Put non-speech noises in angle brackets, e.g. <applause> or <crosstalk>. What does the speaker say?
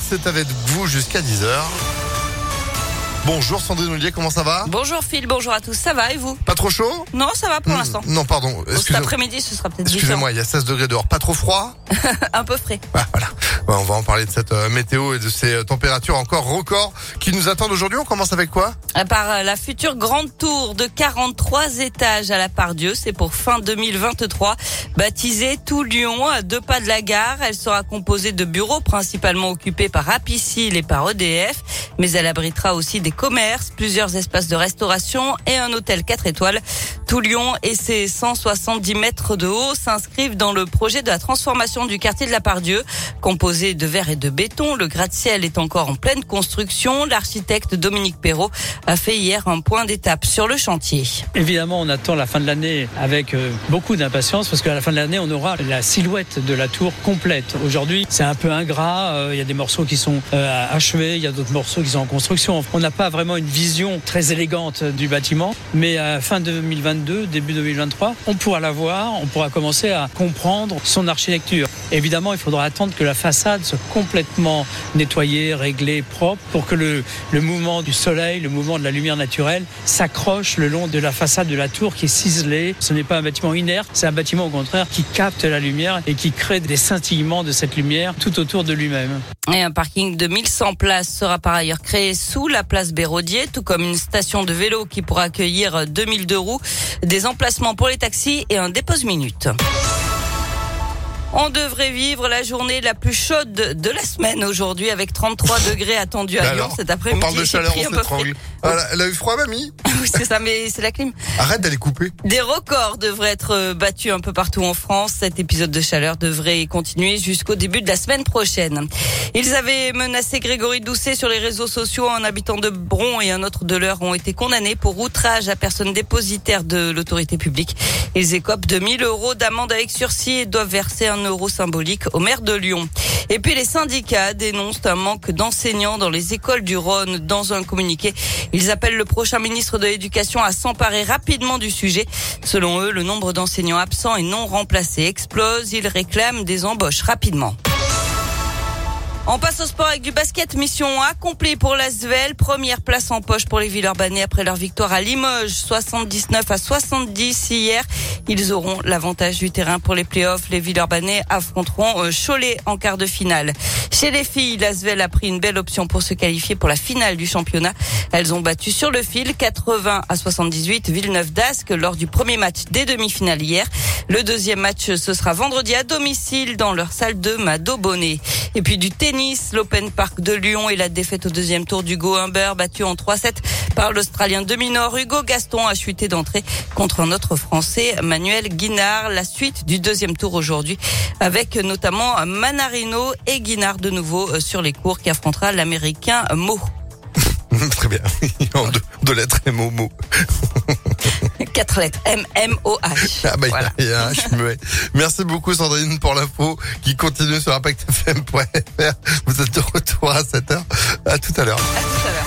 C'est avec vous jusqu'à 10h. Bonjour Sandrine Ollier, comment ça va Bonjour Phil, bonjour à tous, ça va et vous? Pas trop chaud? Non, ça va pour Hmm, l'instant. Non, pardon. Bon, Cet Excusez- après-midi, ce sera peut-être. Excusez-moi, il y a 16 degrés dehors. Pas trop froid? <laughs> Un peu frais. Ah, Voilà. On va en parler de cette euh, météo et de ces euh, températures encore records qui nous attendent aujourd'hui. On commence avec quoi? À part euh, la future grande tour de 43 étages à la Pardieu, c'est pour fin 2023. Baptisée Tout Lyon, à deux pas de la gare, elle sera composée de bureaux principalement occupés par Apicil et par EDF, mais elle abritera aussi des commerces, plusieurs espaces de restauration et un hôtel 4 étoiles. Tout Lyon et ses 170 mètres de haut s'inscrivent dans le projet de la transformation du quartier de la Pardieu, composé de verre et de béton. Le gratte-ciel est encore en pleine construction. L'architecte Dominique Perrault a fait hier un point d'étape sur le chantier. Évidemment, on attend la fin de l'année avec euh, beaucoup d'impatience parce qu'à la fin de l'année, on aura la silhouette de la tour complète. Aujourd'hui, c'est un peu ingrat. euh, Il y a des morceaux qui sont euh, achevés, il y a d'autres morceaux qui sont en construction. On n'a pas vraiment une vision très élégante du bâtiment, mais à fin 2022, début 2023, on pourra la voir, on pourra commencer à comprendre son architecture. Évidemment, il faudra attendre que la façade complètement nettoyée, réglée, propre, pour que le, le mouvement du soleil, le mouvement de la lumière naturelle s'accroche le long de la façade de la tour qui est ciselée. Ce n'est pas un bâtiment inerte, c'est un bâtiment au contraire qui capte la lumière et qui crée des scintillements de cette lumière tout autour de lui-même. Et un parking de 1100 places sera par ailleurs créé sous la place Béraudier, tout comme une station de vélo qui pourra accueillir 2002 roues, des emplacements pour les taxis et un dépose-minute. On devrait vivre la journée la plus chaude de la semaine aujourd'hui avec 33 degrés attendus à Lyon Alors, cet On après-midi. parle de chaleur, on s'étrangle. Ah, elle a- elle a eu froid, mamie? <laughs> Oui, c'est ça, mais c'est la clim. Arrête d'aller couper. Des records devraient être euh, battus un peu partout en France. Cet épisode de chaleur devrait continuer jusqu'au début de la semaine prochaine. Ils avaient menacé Grégory Doucet sur les réseaux sociaux. Un habitant de Bron et un autre de l'heure ont été condamnés pour outrage à personne dépositaire de l'autorité publique. Ils écopent de 1000 euros d'amende avec sursis et doivent verser un symbolique au maire de Lyon. Et puis les syndicats dénoncent un manque d'enseignants dans les écoles du Rhône. Dans un communiqué, ils appellent le prochain ministre de l'Éducation à s'emparer rapidement du sujet. Selon eux, le nombre d'enseignants absents et non remplacés explose. Ils réclament des embauches rapidement. On passe au sport avec du basket. Mission accomplie pour l'Asvel. Première place en poche pour les Villeurbanais après leur victoire à Limoges, 79 à 70 hier. Ils auront l'avantage du terrain pour les playoffs. Les Villeurbanais affronteront euh, Cholet en quart de finale. Chez les filles, l'Asvel a pris une belle option pour se qualifier pour la finale du championnat. Elles ont battu sur le fil 80 à 78 Villeneuve d'Ascq lors du premier match des demi-finales hier. Le deuxième match, ce sera vendredi à domicile dans leur salle de Mado Bonnet. Et puis du tennis, l'Open Park de Lyon et la défaite au deuxième tour d'Hugo Humber battu en 3-7 par l'Australien demi-nord. Hugo Gaston a chuté d'entrée contre un autre Français, Manuel Guinard. La suite du deuxième tour aujourd'hui avec notamment Manarino et Guinard de nouveau euh, sur les cours qui affrontera l'Américain Mo. <laughs> Très bien. <laughs> En deux, deux lettres, M-O-M-O. <laughs> Quatre lettres. M-M-O-H. Ah bah, il y a- Voilà. il y, a un H muet. Merci beaucoup Sandrine pour l'info qui continue sur impactfm.fr. Vous êtes de retour à 7h. À tout à l'heure. À tout à l'heure.